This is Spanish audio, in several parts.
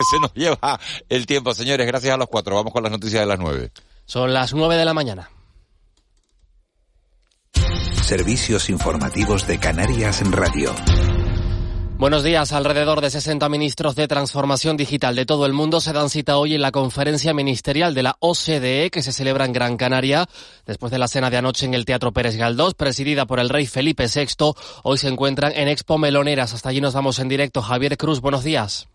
Se nos lleva el tiempo, señores. Gracias a los cuatro. Vamos con las noticias de las nueve. Son las nueve de la mañana. Servicios informativos de Canarias en Radio. Buenos días. Alrededor de 60 ministros de transformación digital de todo el mundo se dan cita hoy en la conferencia ministerial de la OCDE que se celebra en Gran Canaria. Después de la cena de anoche en el Teatro Pérez Galdós, presidida por el rey Felipe VI, hoy se encuentran en Expo Meloneras. Hasta allí nos vamos en directo. Javier Cruz, buenos días.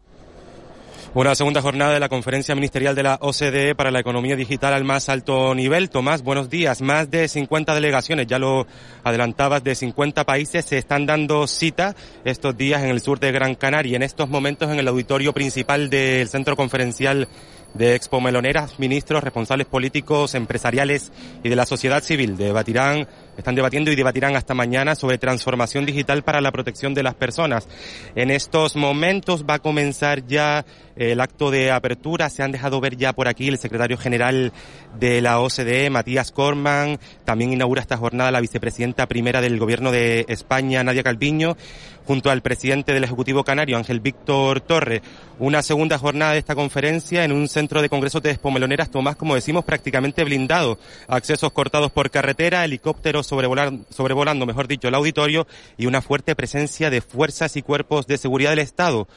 Una segunda jornada de la conferencia ministerial de la OCDE para la economía digital al más alto nivel. Tomás, buenos días. Más de 50 delegaciones, ya lo adelantabas, de 50 países se están dando cita estos días en el sur de Gran Canaria. En estos momentos en el auditorio principal del centro conferencial de Expo Meloneras, ministros, responsables políticos, empresariales y de la sociedad civil debatirán están debatiendo y debatirán hasta mañana sobre transformación digital para la protección de las personas. En estos momentos va a comenzar ya el acto de apertura. Se han dejado ver ya por aquí el secretario general de la OCDE, Matías Corman. También inaugura esta jornada la vicepresidenta primera del Gobierno de España, Nadia Calviño, junto al presidente del Ejecutivo Canario, Ángel Víctor Torre. Una segunda jornada de esta conferencia en un centro de congresos de Espomeloneras, Tomás, como decimos, prácticamente blindado. Accesos cortados por carretera, helicópteros sobrevolando, mejor dicho, el auditorio y una fuerte presencia de fuerzas y cuerpos de seguridad del Estado.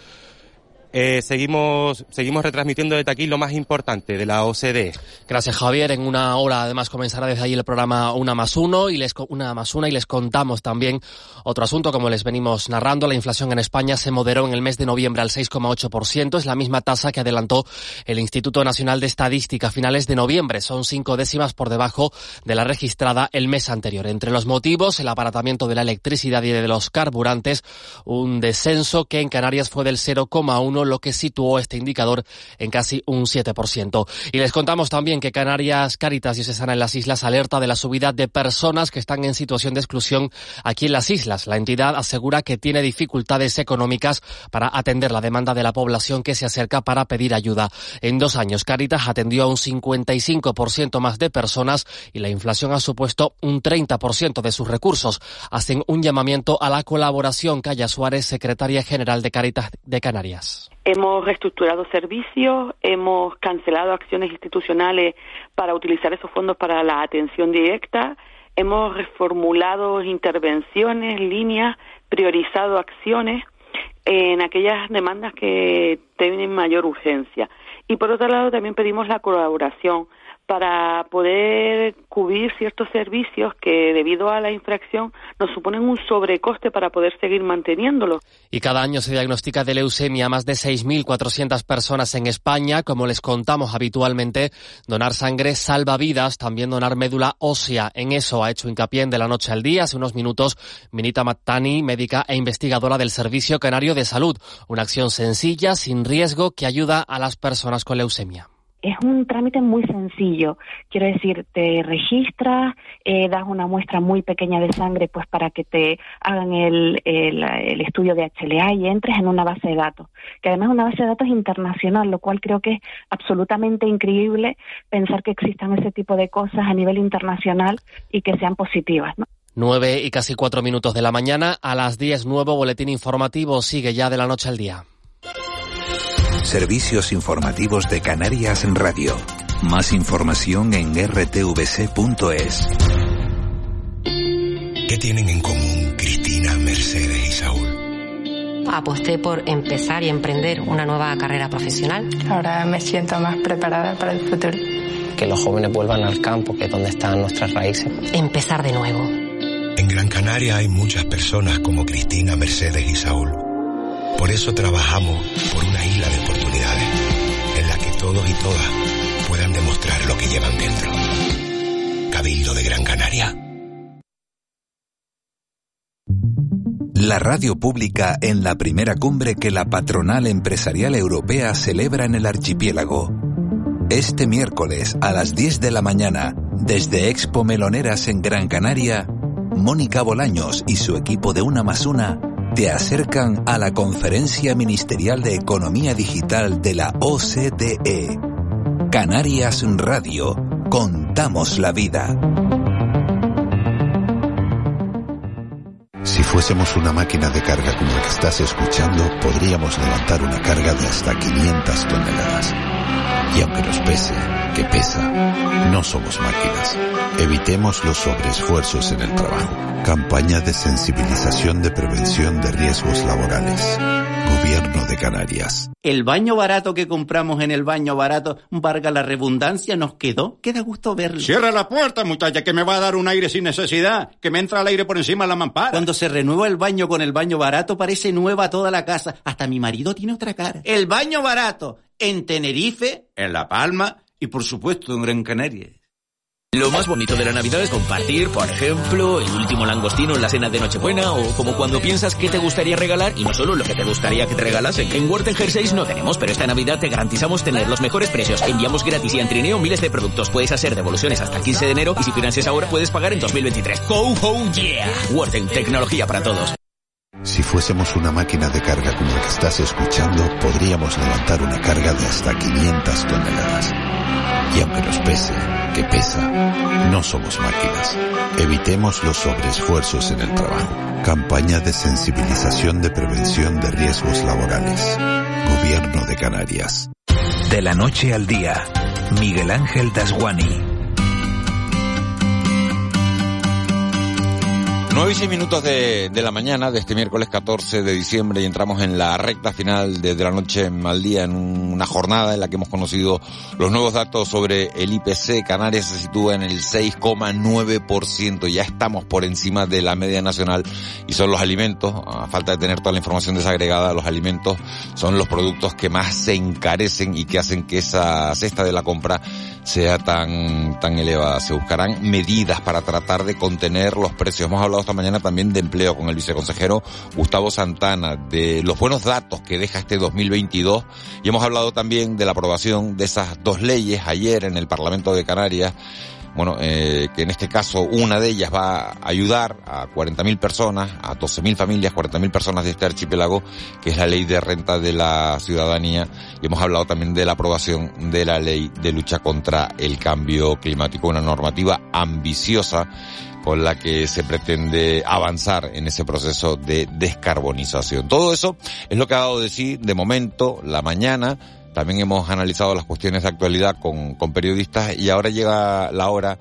Eh, seguimos, seguimos retransmitiendo desde aquí lo más importante de la OCDE. Gracias, Javier. En una hora, además, comenzará desde ahí el programa Una más Uno y les, una más una y les contamos también otro asunto, como les venimos narrando. La inflación en España se moderó en el mes de noviembre al 6,8%. Es la misma tasa que adelantó el Instituto Nacional de Estadística a finales de noviembre. Son cinco décimas por debajo de la registrada el mes anterior. Entre los motivos, el abaratamiento de la electricidad y de los carburantes, un descenso que en Canarias fue del 0,1 lo que situó este indicador en casi un 7%. Y les contamos también que Canarias Caritas Diocesana en las islas alerta de la subida de personas que están en situación de exclusión aquí en las islas. La entidad asegura que tiene dificultades económicas para atender la demanda de la población que se acerca para pedir ayuda. En dos años, Caritas atendió a un 55% más de personas y la inflación ha supuesto un 30% de sus recursos. Hacen un llamamiento a la colaboración. Calla Suárez, secretaria general de Caritas de Canarias. Hemos reestructurado servicios, hemos cancelado acciones institucionales para utilizar esos fondos para la atención directa, hemos reformulado intervenciones, líneas, priorizado acciones en aquellas demandas que tienen mayor urgencia. Y por otro lado, también pedimos la colaboración para poder cubrir ciertos servicios que debido a la infracción nos suponen un sobrecoste para poder seguir manteniéndolo. Y cada año se diagnostica de leucemia a más de 6.400 personas en España. Como les contamos habitualmente, donar sangre salva vidas, también donar médula ósea. En eso ha hecho hincapié en de la noche al día. Hace unos minutos, Minita Mattani, médica e investigadora del Servicio Canario de Salud. Una acción sencilla, sin riesgo, que ayuda a las personas con leucemia es un trámite muy sencillo. Quiero decir, te registras, eh, das una muestra muy pequeña de sangre pues para que te hagan el, estudio de HLA y entres en una base de datos, que además es una base de datos internacional, lo cual creo que es absolutamente increíble pensar que existan ese tipo de cosas a nivel internacional y que sean positivas. ¿no? Nueve y casi cuatro minutos de la mañana, a las diez nuevo boletín informativo sigue ya de la noche al día. Servicios informativos de Canarias en Radio. Más información en rtvc.es. ¿Qué tienen en común Cristina, Mercedes y Saúl? Aposté por empezar y emprender una nueva carrera profesional. Ahora me siento más preparada para el futuro. Que los jóvenes vuelvan al campo, que es donde están nuestras raíces. Empezar de nuevo. En Gran Canaria hay muchas personas como Cristina, Mercedes y Saúl por eso trabajamos por una isla de oportunidades en la que todos y todas puedan demostrar lo que llevan dentro. Cabildo de Gran Canaria. La radio pública en la primera cumbre que la patronal empresarial europea celebra en el archipiélago. Este miércoles a las 10 de la mañana, desde Expo Meloneras en Gran Canaria, Mónica Bolaños y su equipo de Una más Una te acercan a la Conferencia Ministerial de Economía Digital de la OCDE. Canarias Radio. Contamos la vida. Si fuésemos una máquina de carga como la que estás escuchando, podríamos levantar una carga de hasta 500 toneladas. Y aunque nos pese, que pesa, no somos máquinas. Evitemos los sobreesfuerzos en el trabajo. Campaña de sensibilización de prevención de riesgos laborales. Gobierno de Canarias. El baño barato que compramos en el baño barato, valga la redundancia, nos quedó. Queda gusto verlo. Cierra la puerta, muchacha, que me va a dar un aire sin necesidad. Que me entra el aire por encima de la mampara. Cuando se renueva el baño con el baño barato, parece nueva toda la casa. Hasta mi marido tiene otra cara. El baño barato en Tenerife, en La Palma y por supuesto en Gran Canaria. Lo más bonito de la Navidad es compartir, por ejemplo, el último langostino en la cena de Nochebuena o como cuando piensas que te gustaría regalar y no solo lo que te gustaría que te regalasen. En Worten Jerseys no tenemos, pero esta Navidad te garantizamos tener los mejores precios. Enviamos gratis y en trineo miles de productos. Puedes hacer devoluciones hasta el 15 de enero y si financias ahora puedes pagar en 2023. ¡Ho, ho, yeah! Worten, tecnología para todos. Si fuésemos una máquina de carga como la que estás escuchando, podríamos levantar una carga de hasta 500 toneladas. Y aunque nos pese, que pesa, no somos máquinas. Evitemos los sobreesfuerzos en el trabajo. Campaña de sensibilización de prevención de riesgos laborales. Gobierno de Canarias. De la noche al día, Miguel Ángel Dasguani. 9 y 6 minutos de, de, la mañana de este miércoles 14 de diciembre y entramos en la recta final de, de, la noche al día en una jornada en la que hemos conocido los nuevos datos sobre el IPC. Canarias se sitúa en el 6,9%. Ya estamos por encima de la media nacional y son los alimentos, a falta de tener toda la información desagregada, los alimentos son los productos que más se encarecen y que hacen que esa cesta de la compra sea tan, tan elevada. Se buscarán medidas para tratar de contener los precios. Hemos hablado esta mañana también de empleo con el viceconsejero Gustavo Santana, de los buenos datos que deja este 2022 y hemos hablado también de la aprobación de esas dos leyes ayer en el Parlamento de Canarias bueno, eh, que en este caso una de ellas va a ayudar a 40.000 personas, a 12.000 familias, 40.000 personas de este archipiélago, que es la ley de renta de la ciudadanía. Y hemos hablado también de la aprobación de la ley de lucha contra el cambio climático, una normativa ambiciosa con la que se pretende avanzar en ese proceso de descarbonización. Todo eso es lo que ha dado de sí, de momento, la mañana también hemos analizado las cuestiones de actualidad con, con periodistas y ahora llega la hora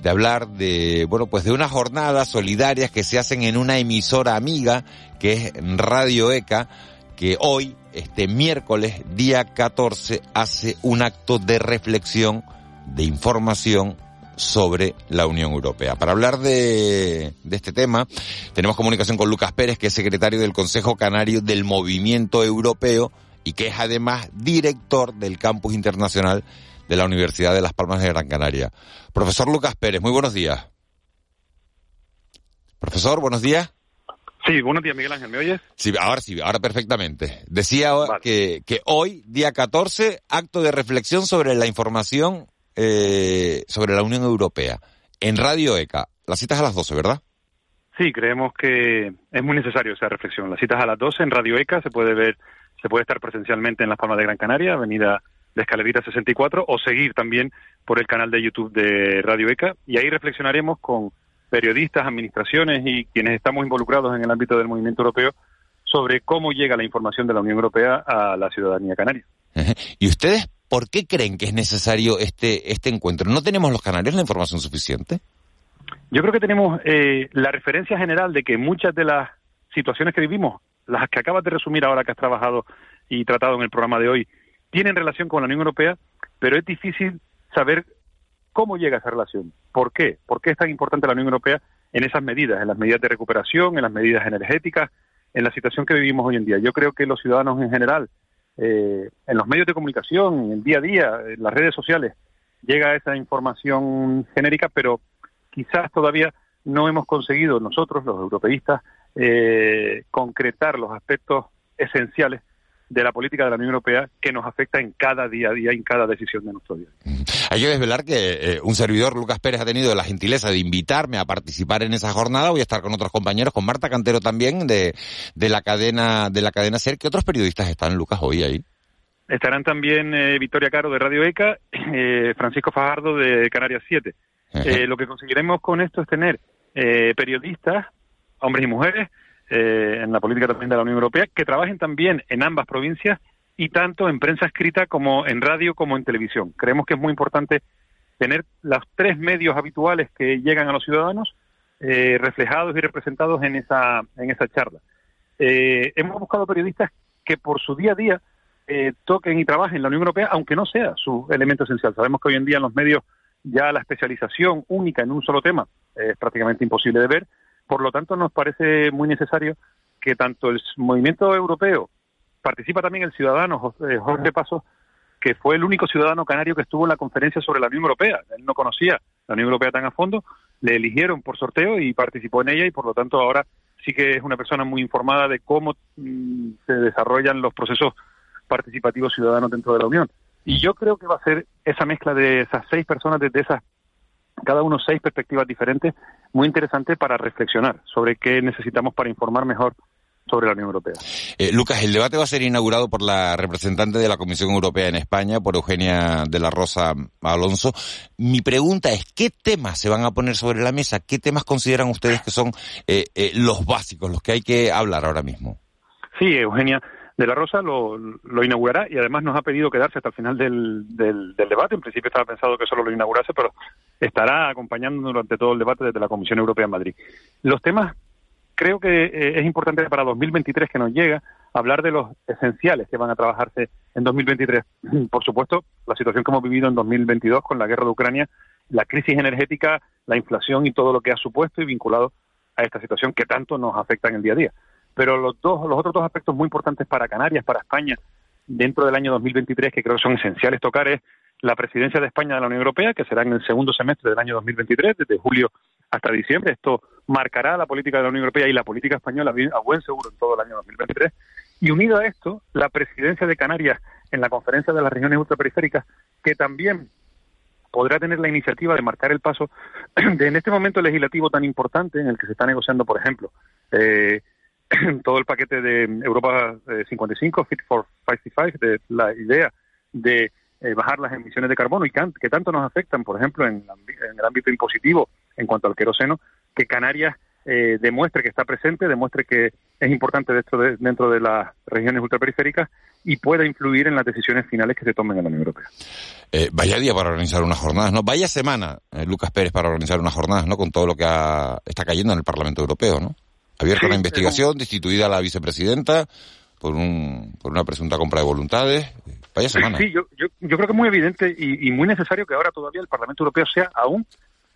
de hablar de, bueno, pues de unas jornadas solidarias que se hacen en una emisora amiga que es Radio ECA, que hoy, este miércoles, día 14, hace un acto de reflexión, de información sobre la Unión Europea. Para hablar de, de, este tema, tenemos comunicación con Lucas Pérez, que es secretario del Consejo Canario del Movimiento Europeo, y que es además director del campus internacional de la Universidad de Las Palmas de Gran Canaria. Profesor Lucas Pérez, muy buenos días. Profesor, buenos días. Sí, buenos días, Miguel Ángel, ¿me oyes? Sí, ahora sí, ahora perfectamente. Decía vale. que, que hoy, día 14, acto de reflexión sobre la información eh, sobre la Unión Europea. En Radio ECA, las citas a las 12, ¿verdad? Sí, creemos que es muy necesario esa reflexión. Las citas a las 12 en Radio ECA se puede ver se puede estar presencialmente en Las Palmas de Gran Canaria, Avenida de Escalerita 64, o seguir también por el canal de YouTube de Radio ECA. Y ahí reflexionaremos con periodistas, administraciones y quienes estamos involucrados en el ámbito del movimiento europeo sobre cómo llega la información de la Unión Europea a la ciudadanía canaria. ¿Y ustedes por qué creen que es necesario este, este encuentro? ¿No tenemos los canarios la información suficiente? Yo creo que tenemos eh, la referencia general de que muchas de las situaciones que vivimos las que acabas de resumir ahora que has trabajado y tratado en el programa de hoy, tienen relación con la Unión Europea, pero es difícil saber cómo llega esa relación. ¿Por qué? ¿Por qué es tan importante la Unión Europea en esas medidas, en las medidas de recuperación, en las medidas energéticas, en la situación que vivimos hoy en día? Yo creo que los ciudadanos en general, eh, en los medios de comunicación, en el día a día, en las redes sociales, llega esa información genérica, pero quizás todavía no hemos conseguido nosotros, los europeístas, eh, concretar los aspectos esenciales de la política de la Unión Europea que nos afecta en cada día a día, en cada decisión de nuestro día. Hay que desvelar que eh, un servidor, Lucas Pérez, ha tenido la gentileza de invitarme a participar en esa jornada. Voy a estar con otros compañeros, con Marta Cantero también, de, de la cadena de la cadena SER. ¿Qué otros periodistas están, Lucas, hoy ahí? Estarán también eh, Victoria Caro de Radio ECA, eh, Francisco Fajardo de Canarias 7. lo que conseguiremos con esto es tener periodistas hombres y mujeres, eh, en la política también de la Unión Europea, que trabajen también en ambas provincias y tanto en prensa escrita como en radio como en televisión. Creemos que es muy importante tener los tres medios habituales que llegan a los ciudadanos eh, reflejados y representados en esa, en esa charla. Eh, hemos buscado periodistas que por su día a día eh, toquen y trabajen en la Unión Europea, aunque no sea su elemento esencial. Sabemos que hoy en día en los medios ya la especialización única en un solo tema es prácticamente imposible de ver, por lo tanto nos parece muy necesario que tanto el movimiento europeo, participa también el ciudadano Jorge Paso, que fue el único ciudadano canario que estuvo en la conferencia sobre la Unión Europea. Él no conocía la Unión Europea tan a fondo, le eligieron por sorteo y participó en ella y por lo tanto ahora sí que es una persona muy informada de cómo mm, se desarrollan los procesos participativos ciudadanos dentro de la Unión. Y yo creo que va a ser esa mezcla de esas seis personas desde esas cada uno seis perspectivas diferentes, muy interesante para reflexionar sobre qué necesitamos para informar mejor sobre la Unión Europea. Eh, Lucas, el debate va a ser inaugurado por la representante de la Comisión Europea en España, por Eugenia de la Rosa Alonso. Mi pregunta es, ¿qué temas se van a poner sobre la mesa? ¿Qué temas consideran ustedes que son eh, eh, los básicos, los que hay que hablar ahora mismo? Sí, Eugenia de la Rosa lo, inaugurará y además nos ha pedido quedarse hasta el final del, del, debate. En principio estaba pensado que solo lo inaugurase, pero estará acompañándonos durante todo el debate desde la Comisión Europea en Madrid. Los temas creo que eh, es importante para 2023 que nos llega hablar de los esenciales que van a trabajarse en 2023. Por supuesto, la situación que hemos vivido en 2022 con la guerra de Ucrania, la crisis energética, la inflación y todo lo que ha supuesto y vinculado a esta situación que tanto nos afecta en el día a día. Pero los dos, los otros dos aspectos muy importantes para Canarias, para España, dentro del año 2023, que creo que son esenciales tocar, es la presidencia de España de la Unión Europea, que será en el segundo semestre del año 2023, desde julio hasta diciembre. Esto marcará la política de la Unión Europea y la política española a buen seguro en todo el año 2023. Y unido a esto, la presidencia de Canarias en la conferencia de las regiones ultraperiféricas, que también podrá tener la iniciativa de marcar el paso de en este momento legislativo tan importante en el que se está negociando, por ejemplo, eh, todo el paquete de Europa 55, Fit for 55, de la idea de eh, bajar las emisiones de carbono y que, tanto nos afectan, por ejemplo, en, el ámbito impositivo en cuanto al queroseno, que Canarias eh, demuestre que está presente, demuestre que es importante dentro de, dentro de las regiones ultraperiféricas y pueda influir en las decisiones finales que se tomen en la Unión Europea. Eh, vaya día para organizar unas jornadas, ¿no? Vaya semana, Lucas Pérez, para organizar unas jornadas, ¿no? Con todo lo que está cayendo en el Parlamento Europeo, ¿no? Abierta una investigación, destituida la vicepresidenta por, un, por una presunta compra de voluntades. Sí, yo, yo, creo que es muy evidente y, muy necesario que ahora todavía el Parlamento Europeo sea aún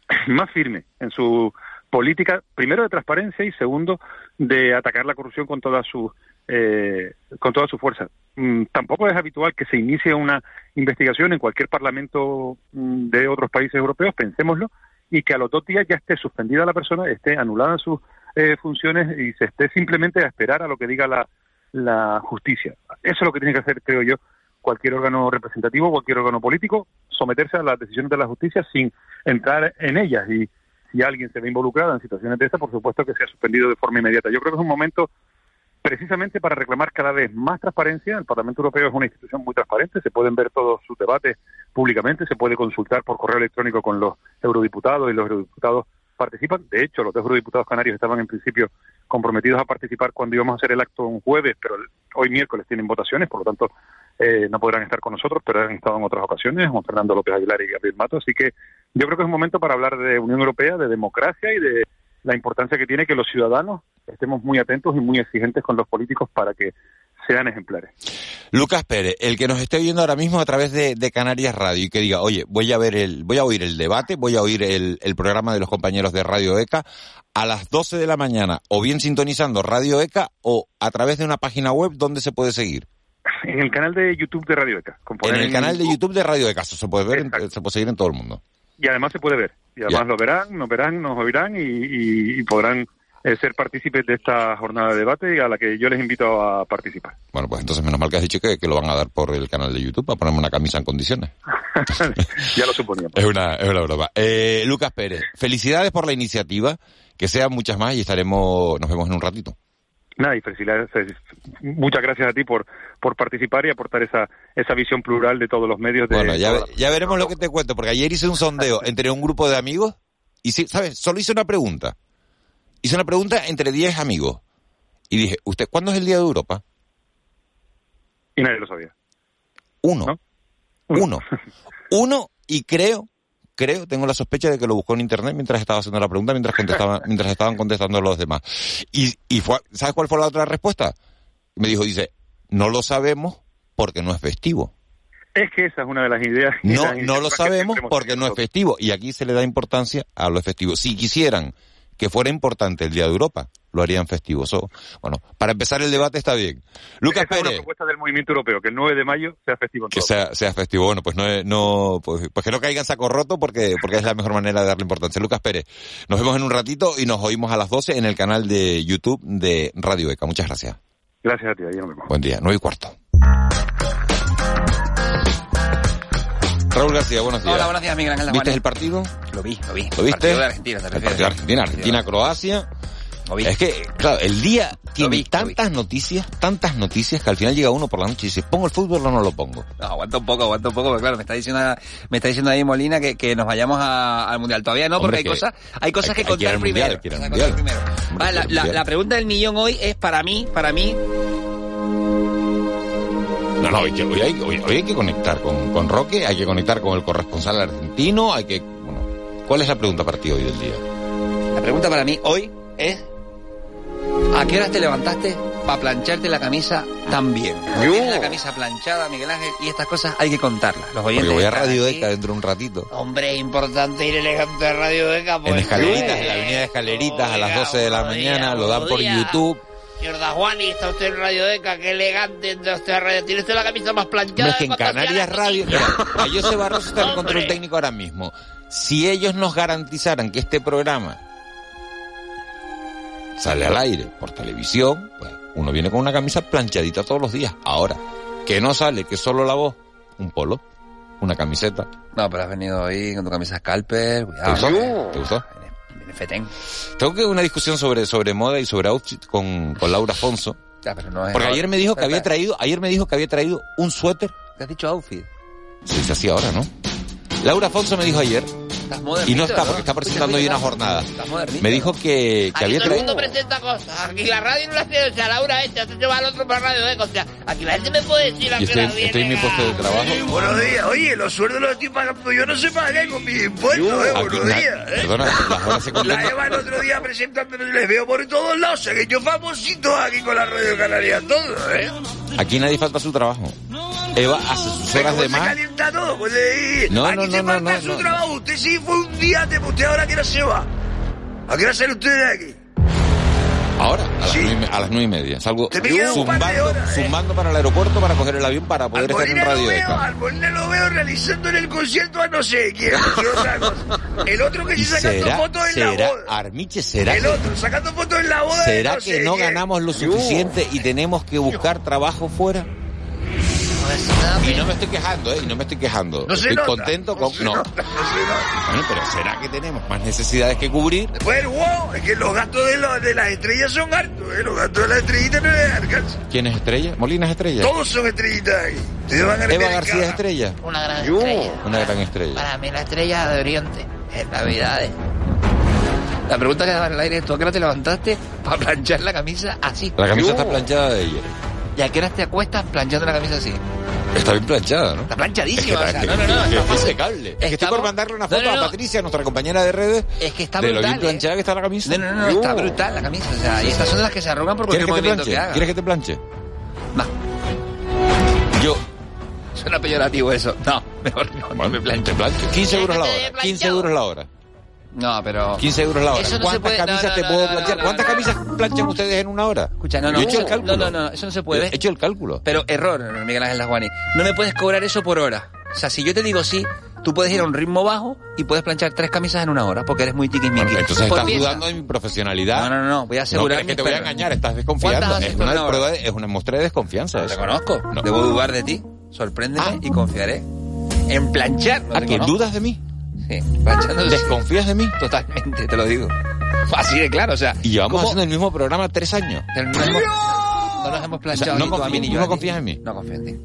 más firme en su política, primero de transparencia y segundo de atacar la corrupción con toda su eh, con toda su fuerza. Mm, tampoco es habitual que se inicie una investigación en cualquier parlamento mm, de otros países europeos, pensémoslo, y que a los dos días ya esté suspendida la persona, esté anulada sus eh, funciones y se esté simplemente a esperar a lo que diga la, la justicia. Eso es lo que tiene que hacer, creo yo, cualquier órgano representativo, cualquier órgano político, someterse a las decisiones de la justicia sin entrar en ellas. Y si alguien se ve involucrado en situaciones de esta, por supuesto que sea suspendido de forma inmediata. Yo creo que es un momento precisamente para reclamar cada vez más transparencia. El Parlamento Europeo es una institución muy transparente, se pueden ver todos sus debates públicamente, se puede consultar por correo electrónico con los eurodiputados y los eurodiputados participan. De hecho, los dos eurodiputados canarios estaban en principio comprometidos a participar cuando íbamos a hacer el acto un jueves, pero hoy miércoles tienen votaciones, por lo tanto eh, no podrán estar con nosotros, pero han estado en otras ocasiones, Juan Fernando López Aguilar y Gabriel Mato. Así que yo creo que es un momento para hablar de Unión Europea, de democracia y de la importancia que tiene que los ciudadanos estemos muy atentos y muy exigentes con los políticos para que sean ejemplares. Lucas Pérez, el que nos esté viendo ahora mismo a través de, Canarias Radio y que diga, oye, voy a ver el, voy a oír el debate, voy a oír el, el, programa de los compañeros de Radio ECA a las 12 de la mañana, o bien sintonizando Radio ECA o a través de una página web donde se puede seguir. En el canal de YouTube de Radio ECA. En el canal de YouTube de Radio ECA, se puede ver, se puede seguir en todo el mundo. Y además se puede ver. Y además lo verán, nos verán, nos oirán y podrán eh, ser partícipes de esta jornada de debate a la que yo les invito a participar. Bueno, pues entonces menos mal que has dicho que, lo van a dar por el canal de YouTube para ponerme una camisa en condiciones. ya lo suponíamos. Es una, es una broma. Eh, Lucas Pérez, felicidades por la iniciativa, que sean muchas más y estaremos, nos vemos en un ratito. Nada, y felicidades, muchas gracias a ti por, por participar y aportar esa, esa visión plural de todos los medios. De bueno, ya, ya veremos lo que te cuento, porque ayer hice un sondeo entre un grupo de amigos y, ¿sabes? Solo hice una pregunta hice una pregunta entre 10 amigos. Y dije, ¿usted cuándo es el Día de Europa? Y nadie lo sabía. Uno. Uno. Uno, y creo, creo, tengo la sospecha de que lo buscó en internet mientras estaba haciendo la pregunta, mientras contestaban, mientras estaban contestando los demás. Y, y fue, ¿sabes cuál fue la otra respuesta? Me dijo, dice, no lo sabemos porque no es festivo. Es que esa es una de las ideas. No, no lo sabemos porque no es festivo. Y aquí se le da importancia a lo festivo. Si quisieran que fuera importante el Día de Europa, lo harían festivo. So, bueno, para empezar el debate está bien. Lucas Esa es una Pérez. propuesta del movimiento europeo, que el 9 de mayo sea festivo en Que todo. sea, sea festivo. Bueno, pues no, no pues, pues que no caiga en saco roto porque, porque es la mejor manera de darle importancia. Lucas Pérez, nos vemos en un ratito y nos oímos a las 12 en el canal de YouTube de Radio ECA. Muchas gracias. Gracias a ti, ahí nos vemos. Buen día. Nueve y cuarto. Raúl García, buenos días. Hola, buenos días, Miguel Ángel ¿Viste el partido? Lo vi, lo vi. ¿Lo viste? Partido de Argentina, te El partido de Argentina, Argentina-Croacia. Es que, claro, el día tiene tantas noticias, tantas noticias que al final llega uno por la noche y dice, ¿pongo el fútbol o no lo pongo? No, aguanta un poco, aguanta un poco, porque claro, me está diciendo, me está diciendo ahí Molina que, que nos vayamos a- al Mundial. Todavía no, porque hay cosas, hay cosas hay- que contar primero. la, pregunta del millón hoy es para mí, para mí, No, no, hoy, que- hoy hay, hoy- hoy hay que conectar con, con Roque, hay que conectar con el corresponsal argentino, hay que... Bueno, ¿Cuál es la pregunta para ti hoy del día? la pregunta para mí hoy es, ¿a qué horas te levantaste para plancharte la camisa tan bien? Tienes la camisa planchada, Miguel Ángel, y estas cosas hay que contarlas. Los Porque oyentes voy a Radio aquí. ECA dentro de un ratito. Hombre, es importante ir elegante a Radio Eca. En Escaleritas, en la avenida de Escaleritas a las 12 de la mañana, lo dan por YouTube. Señor Dajuani, está usted en Radio Eca, qué elegante usted a Radio. Tiene usted la camisa más planchada. es que en Canarias Radio, mira, a José Barroso está en control técnico ahora mismo. Si ellos nos garantizaran que este programa sale al aire por televisión, pues uno viene con una camisa planchadita todos los días. Ahora, que no sale, que solo la voz, un polo, una camiseta. No, pero has venido hoy con tu camisa Scalper, ¿Te cuidado. gustó? ¿Te gustó? Viene fetén. Tengo que una discusión sobre, sobre moda y sobre outfit con, con Laura Afonso. Ya, pero no es... Porque ayer me dijo que había traído, ayer me dijo que había traído un suéter. ¿Qué has dicho outfit? Sí, se hacía ahora, ¿no? Laura Afonso me dijo ayer, Estás y no está porque está presentando hoy una jornada. Me dijo que, que había todo el mundo presenta cosas. Aquí la radio no la hace, o sea, Laura este, otro se va al otro para Radio Eca. O sea, aquí la gente me puede decir qué estoy, viene. estoy en mi puesto de trabajo. Buenos días, oye, los sueldos los estoy pagando yo, no se pagan con mis impuestos, eh, Aquí buenos días, eh. Perdona, las horas se La. Eva el otro día presentando, les veo por todos lados, o sea que yo famosito aquí con la Radio Canaria, todo, ¿eh? Aquí nadie falta su trabajo. Eva hace sus horas de ¿Cómo se más. calienta todo? Pues eh, No, aquí no, se no, no, falta no, su no. trabajo, usted sí fue un día, de usted ahora que no se va. ¿A qué hora sale usted de aquí? Ahora, a las, nueve, a las nueve y media. Salgo zumbando, horas, ¿eh? zumbando para el aeropuerto para coger el avión para poder estar en Molina lo Radio veo, al Molina lo veo realizando en el concierto a no sé quién. El otro que sí sacando fotos en la será, boda. Armiche, será El otro sacando fotos en la boda. será no que no quién. ganamos lo suficiente y tenemos que buscar trabajo fuera. Y no me estoy quejando, ¿eh? Y no me estoy quejando. No se estoy nota, contento con... se No. nota, no se nota. Bueno, pero ¿será que tenemos más necesidades que cubrir? Pues wow, es que los gastos de, los- de las estrellas son hartos, ¿eh? Los gastos de las estrellitas no les alcanzan. ¿Quién es estrella? Molina es estrella. Todos son estrellitas ahí. Ustedes van a Eva meter García es estrella. Una gran Yo. estrella. Una gran estrella. Para mí la estrella de Oriente. En Navidades. La pregunta que daba en el aire es, ¿tú a qué hora te levantaste para planchar la camisa así? La camisa Yo. está planchada de ella. ¿Y a qué hora te acuestas planchando la camisa así? Está bien planchada, ¿no? Está planchadísima, Es o sea, que- no, no, no, que- está que- fácil. impecable. Es que estoy por mandarle una foto no, no. a Patricia, nuestra compañera de redes, Es que está de lo brutal, bien ¿eh? planchada que está la camisa. No, no, no, está brutal la camisa. O sea, y estas son las que se arrugan por ¿Quieres cualquier que te movimiento planche? que haga. ¿Quieres que te planche? No. Yo. Suena peyorativo eso. No, mejor no, no me plancho. Te plancho. 15 euros la que hora. haya 15 euros la hora. No, pero... 15 euros la hora. Eso no se ¿Cuántas puede- camisas no, te puedo planchar? ¿Cuántas camisas planchan ustedes en una hora? Escucha, no, no. Yo he hecho el eso- cálculo. No, no, no, eso no se puede. He hecho el cálculo. Pero error, Miguel Ángel Lajuani. No me puedes cobrar eso por hora. O sea, si yo te digo sí, tú puedes ir a un ritmo bajo y puedes planchar tres camisas en una hora porque eres muy tiquismiqui. Bueno, entonces estás pieza. dudando de mi profesionalidad. No, no, no, voy a asegurar No, es que te voy a engañar, estás desconfiando. ¿Cuántas Es una, una prueba de- es una muestra de desconfianza. Te conozco. No. Debo dudar de ti. Sorpréndeme y confiaré. En planchar. No ¿A que conozco. dudas de mí? Planchando. ¿Desconfías de mí? Totalmente, te lo digo. Así de claro, o sea. Y llevamos ¿cómo- haciendo el mismo programa tres años. No nos hemos, no nos hemos planchado O sea, no ni tú a mí confías- ni tú yo no confías en mí. No confío en ti.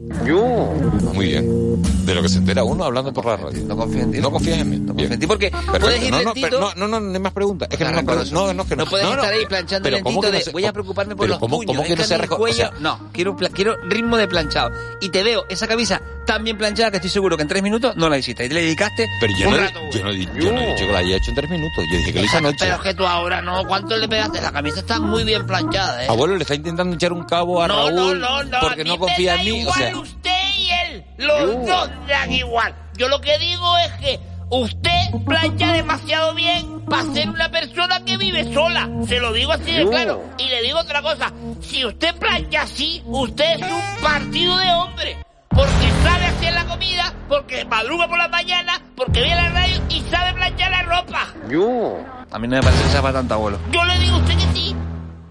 Muy bien. De lo que se entera uno hablando por la radio. No confío en ti. No confías en mí. No confío en ti porque Perfecto. puedes ir no, no, lentito. no, no, no, no más preguntas. Es que no, rencoroso. preguntas. no, no, que no. No puedes no, estar no. ahí planchando Pero lentito ¿cómo que no de se- voy a preocuparme por los ¿cómo- puños, cómo que no se reco- o cuello... sea- no, quiero, quiero ritmo de planchado. Y te veo esa camisa tan bien planchada que estoy seguro que en tres minutos no la hiciste. Y le dedicaste Pero yo un no, rato. yo, no, he- yo no he dicho que la haya hecho en tres minutos. Yo dije que lo hice anoche. Pero es que tú ahora no, ¿cuánto le pegaste? La camisa está muy bien planchada, ¿eh? Abuelo le está intentando echar un cabo a no, Raúl no, no, no, porque no confía en mí. O igual usted y él, los Yo. dos dan igual. Yo lo que digo es que usted plancha demasiado bien para ser una persona que vive sola. Se lo digo así de claro. Y le digo otra cosa. Si usted plancha así, usted es un partido de hombres. Porque sabe hacer la comida, porque madruga por la mañana, porque ve la radio y sabe planchar la ropa. Yo. A mí no me parece que sea para tanto, abuelo. Yo le digo a usted que sí.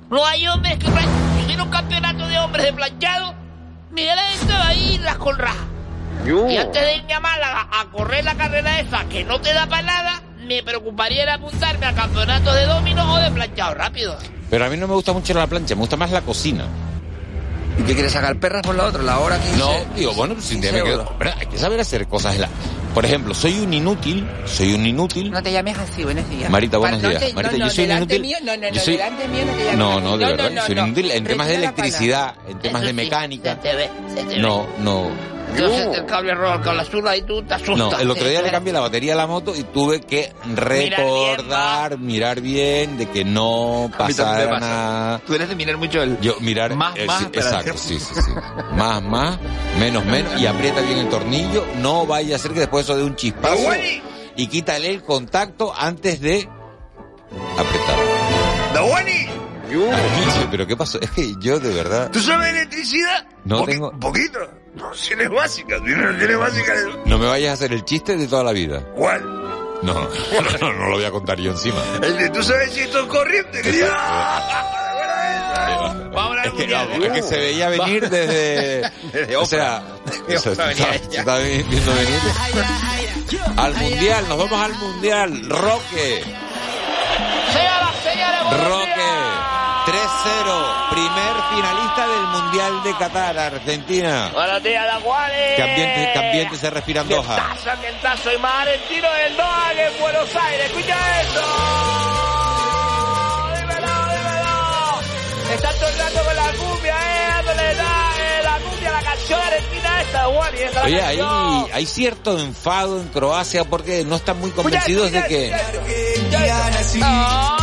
No hay hombres que planchan. Si hubiera un campeonato de hombres de planchado, Miguel estaba ahí las con raja. Y antes de irme a Málaga a correr la carrera esa que no te da para nada, me preocuparía en apuntarme a campeonatos de dominos o de planchado rápido. pero a mí no me gusta mucho la plancha, me gusta más la cocina. ¿Y qué quieres sacar perras por la otra? La hora 15. No, digo, bueno, pues sin 15 me quedo. Hombre, hay que saber hacer cosas. en la- Por ejemplo, soy un inútil, soy un inútil. No te llames así, buenos días. Marita, buenos no días. Marita, no, yo soy un inútil. mío, no, no, yo no, soy- delante mío no te llames No, no, de verdad. soy un inútil en temas de electricidad, en temas de mecánica. No, no. Yo sé el cable rojo al cable azul y tú te asustas. No, el otro día le cambié la batería a la moto y tuve que recordar, mirar bien, de que no pasara pasa. nada. Tú eres de mirar mucho el... Yo, mirar. Más, eh, más, exacto, sí, sí, sí. Más, más, menos, menos. Y aprieta bien el tornillo. No vaya a ser que después eso dé un chispazo. Y quítale el contacto antes de apretar. Dice, Pero ¿qué pasó? Es que yo de verdad ¿Tú sabes electricidad? no Poqui- tengo. Poquito. No, si eres básica. Si no tienes básica. No me vayas a hacer el chiste de toda la vida. ¿Cuál? No, no, no, no lo voy a contar yo encima. El de tú sabes si esto es corriente. Es que, vamos, es que se veía venir desde. o sea, o sea, se está- se está viendo venir. Al mundial, nos vamos al mundial. Roque, Roque. 3-0, primer finalista del Mundial de Qatar, Argentina. Buenos días, la Juanes. ¿Qué ambiente, qué ambiente se respira en Doha? Tazo, ambientazo y más argentino del Doha que en Buenos Aires. Escucha eso. Dímelo, dímelo. Está rato con la cumbia, eh, dándole la, eh, la cumbia, la canción argentina esta, Juan, y esta Oye, la hay, hay cierto enfado en Croacia porque no están muy convencidos de que... Diego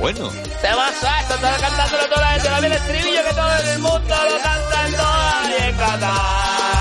bueno. Te vas a esto, estar cantándolo toda la gente, también el estribillo que todo el mundo lo canta en Doha y en Qatar.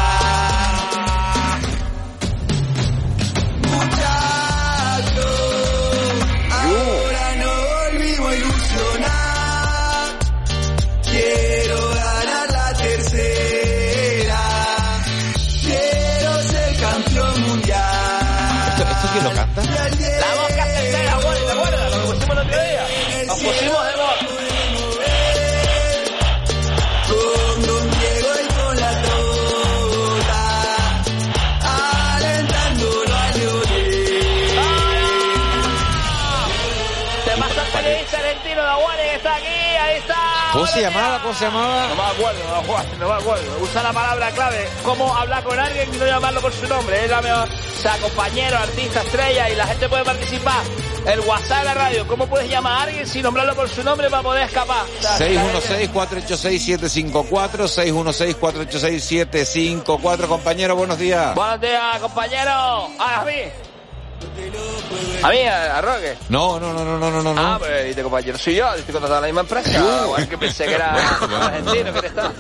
¿Cómo se llamaba? ¿Cómo se llamaba? No me acuerdo, no me acuerdo, no me acuerdo. Usa la palabra clave. Cómo hablar con alguien y no llamarlo por su nombre. Es la mejor. O sea, compañero, artista, estrella y la gente puede participar. El WhatsApp de la radio. ¿Cómo puedes llamar a alguien sin nombrarlo por su nombre para poder escapar? O sea, 616-486-754, 616-486-754. Compañero, buenos días. Buenos días, compañero. Ah, a mí. A mí, a, a Roque. No, no, no, no, no, no, no. Ah, pues dice compañero, soy yo, estoy contratado en la misma empresa. O es que pensé que era argentino, que está.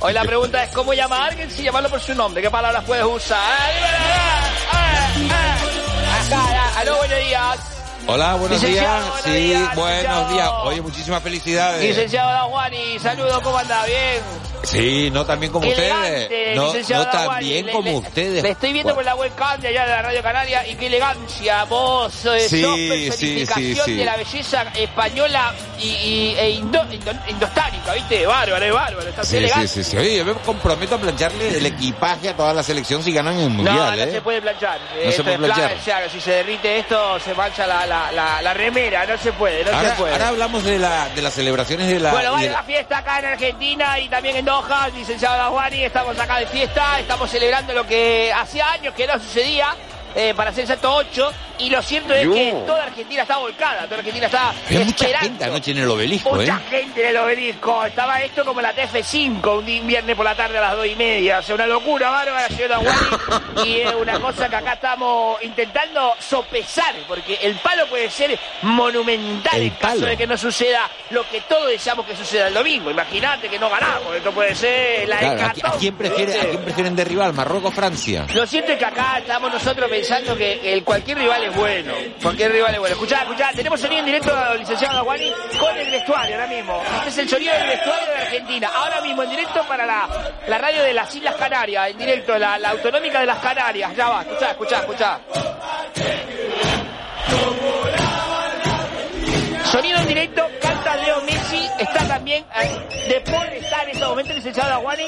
Hoy la pregunta es cómo llama a alguien sin llamarlo por su nombre. ¿Qué palabras puedes usar? ¡Ah, ah, ah, ah! Acá, ah, aló, buenos días. Hola, buenos Licenciado, días. buenos Sí, días, buenos días. Oye, muchísimas felicidades. Licenciado Da Juan y saludos, ¿cómo anda? Bien. Sí, no tan bien como Qué ustedes. elegante, No, no tan Daguani. bien Le- como le- ustedes. Le estoy viendo por la webcam de allá de la Radio Canaria y qué elegancia. Vos eh, Sí, sos sí, sí, sí. de la belleza española y, y- e indo- indo- indostánica, ¿viste? Bárbaro, es bárbaro. Está Sí, elegante. sí, sí, sí. Oye, yo me comprometo a plancharle el equipaje a toda la selección si ganan el No, mundial, no ¿eh? se puede planchar. No se puede es plan- planchar. o sea, si se derrite esto, se mancha la, la, la, la remera. No se puede, no ahora, se puede. ahora hablamos de, la, de las celebraciones de la... Bueno, vale la- fiesta acá en Argentina y también en Doha, licenciado Daguani, estamos acá de fiesta, estamos celebrando lo que hacía años que no sucedía, eh, para ser exacto 8, y lo cierto es Yo. que toda Argentina está volcada, toda Argentina está Había mucha esperando. gente anoche en el obelisco, Mucha ¿eh? gente en el obelisco. Estaba esto como la TF5, un di- viernes por la tarde a las dos y media. O sea, una locura bárbara, señor Daguani. y es una cosa que acá estamos intentando sopesar, porque el palo puede ser monumental El en caso palo. de que no suceda lo que todos deseamos que suceda el domingo. Imagínate que no ganamos, esto puede ser la Claro, ¿a, qui- a hecatombe, quién prefiere, ¿viste? ¿A quién prefieren derribar? ¿Marruecos o Francia? Lo cierto es que acá estamos nosotros pensando que el cualquier rival es bueno. Cualquier rival es bueno. Escuchá, escuchá, tenemos sonido en directo licenciado Aguani con el vestuario ahora mismo. Este es el sonido del vestuario de Argentina. Ahora mismo en directo para la, la radio de las Islas Canarias. En directo, la, autonómica de las Canarias. Ya va, escuchá, escuchá, escuchá. Sonido en directo, canta Leo Messi, está también de por está en este momento licenciado Aguani.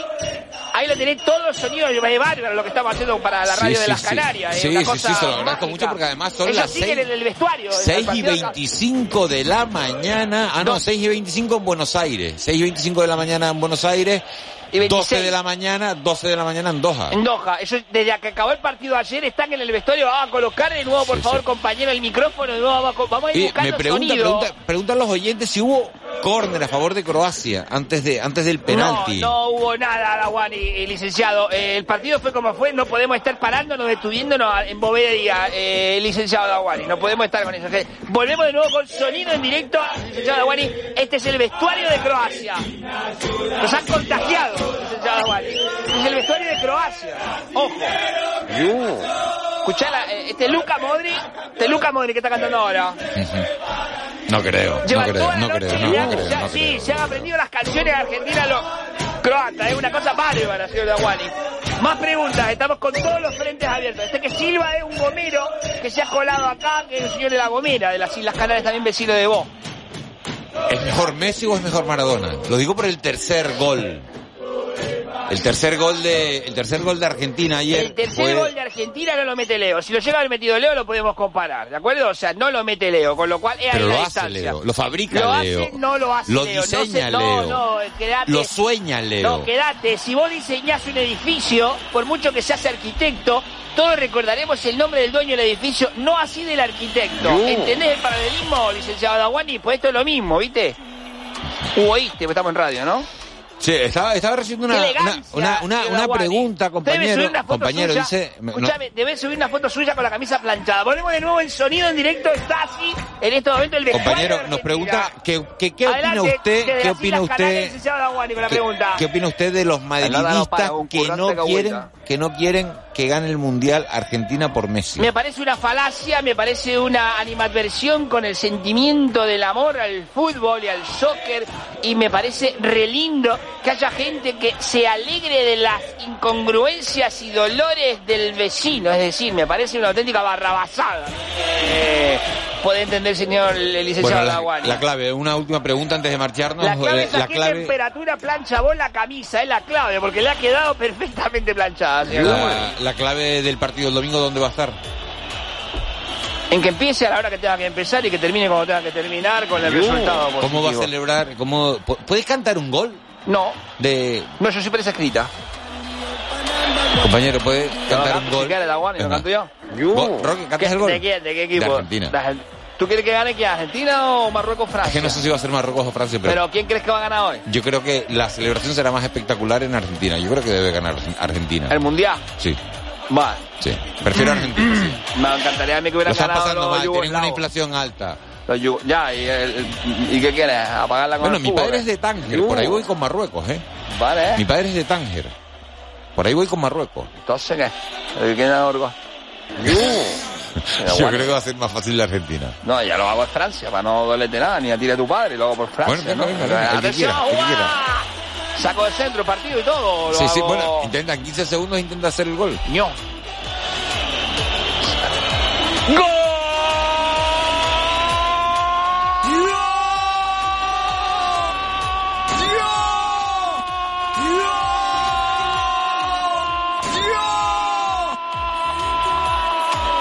Ahí lo tenés todo el sonido de bárbaro lo que estamos haciendo para la Sí, radio de sí, las sí. Canarias. Sí, una sí, cosa sí, se lo agradezco mágica. mucho porque además son Ellos las siguen seis- en el vestuario. el 6 y partido acá. 25 de la mañana. Ah, no, 6 y 25 en Buenos Aires. 6 y 25 de la mañana en Buenos Aires. Y 26. 12 de la mañana, 12 de la mañana en Doha. En Doha, ellos desde que acabó el partido ayer están en el vestuario, vamos a colocar de nuevo, por Sí, favor, sí. compañero, el micrófono, de nuevo, vamos a, ir buscando me pregunta, sonido. pregunta, preguntan los oyentes si hubo córner a favor de Croacia antes de antes del penalti. No, no hubo nada, Araguani, eh, licenciado. Eh, el partido fue como fue, no podemos estar parándonos, detuviéndonos en bobería, eh, licenciado Daguani. No podemos estar con eso. Volvemos de nuevo con sonido en directo, licenciado Daguani. Este es el vestuario de Croacia. Nos han contagiado, licenciado Daguani. Este es el vestuario de Croacia. Ojo. Escuchá, la- eh, este es Luca Modri, este es Luca Modri que está cantando ahora. No creo, no Llevan creo, no creo, no, mirando, creo, ya- no sí, creo. se han aprendido las canciones argentinas los croatas, es una cosa bárbara, señor Daguani. Más preguntas, estamos con todos los frentes abiertos. Este que Silva es un gomero que se ha colado acá, que es el señor de la Gomera, de las Islas Canarias, también vecino de vos. ¿Es mejor Messi o es mejor Maradona? Lo digo por el tercer gol. El tercer gol de el tercer gol de Argentina ayer El tercer fue- gol de Argentina no lo mete Leo. Si lo llega a haber metido Leo, lo podemos comparar, ¿de acuerdo? O sea, no lo mete Leo, con lo cual es ahí Pero la lo hace distancia. Leo, lo fabrica Lo Leo. hace, no lo hace Lo Leo. diseña no, se- Leo. No, no, quedate. Lo sueña Leo. No, quédate. Si vos diseñás un edificio, por mucho que seas arquitecto, todos recordaremos el nombre del dueño del edificio, no así del arquitecto. No. ¿Entendés el paralelismo, licenciado Daguani? Pues esto es lo mismo, ¿viste? U oíste, porque estamos en radio, ¿no? Sí, estaba, estaba recibiendo una, Qué una, una, una, pregunta, Debe compañero. subir una foto Compañero, suya. dice. no- Escuchame, debes subir una foto suya con la camisa planchada. Volvemos de nuevo en sonido en directo. Está así en este momento el compañero, de nos pregunta que, que- qué opina usted, qué opina usted, la qué, pregunta. qué opina usted de los no, no, madridistas que no quieren, que no quieren que gane el mundial Argentina por Messi? Me parece una falacia, me parece una animadversión con el sentimiento del amor al fútbol y al soccer y me parece re lindo que haya gente que se alegre de las incongruencias y dolores del vecino, es decir, me parece una auténtica barrabasada. Eh, puede entender, señor el licenciado Bueno, la, Daguani. la clave, una última pregunta antes de marcharnos. La clave eh, es la clave- temperatura plancha vos la camisa, es la clave, porque le ha quedado perfectamente planchada, señor la, la clave del partido del domingo, ¿dónde va a estar? En que empiece a la hora que tenga que empezar y que termine cuando tenga que terminar con el resultado positivo. ¿Cómo va a celebrar? ¿Cómo, pu- ¿Puedes cantar un gol? No. De... No, yo soy presa escrita. Compañero, ¿puedes cantar No, un gol? Si quieres, lo canto yo. Roque, ¿cantas ¿Qué- el gol? ¿De quién? ¿De qué equipo? De Argentina. De ¿Tú quieres que gane quién? ¿Argentina o Marruecos-Francia? Es que no sé si va a ser Marruecos o Francia, pero, Pero ¿quién crees que va a ganar hoy? yo creo que la celebración será más espectacular en Argentina. Yo creo que debe ganar Argentina. ¿El Mundial? Sí, Vale. sí. Prefiero Argentina, sí. Me encantaría a mí que Lo hubieran están ganado pasando mal, tienen una inflación alta. Ya, ¿y, ¿y qué quieres? ¿Apagarla con Bueno, el mi padre es de Tánger, por ahí voy con Marruecos, ¿eh? Vale, Mi padre es de Tánger. Por ahí voy con Marruecos. Entonces, ¿qué? ¿De quién es Orgo? Yo creo que va a ser más fácil la Argentina. No, ya lo hago en Francia, para no dolerte nada, ni a ti a tu padre, y lo hago por Francia. Bueno, ¿no? el que Atención, quiera, el que quiera. Saco de centro, partido y todo. Sí, sí, hago- bueno, intenta en 15 segundos intenta hacer el gol. ¡Ño!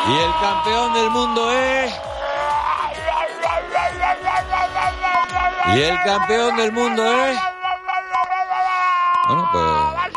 Y el campeón del mundo es... Y el campeón del mundo es... Bueno, pues...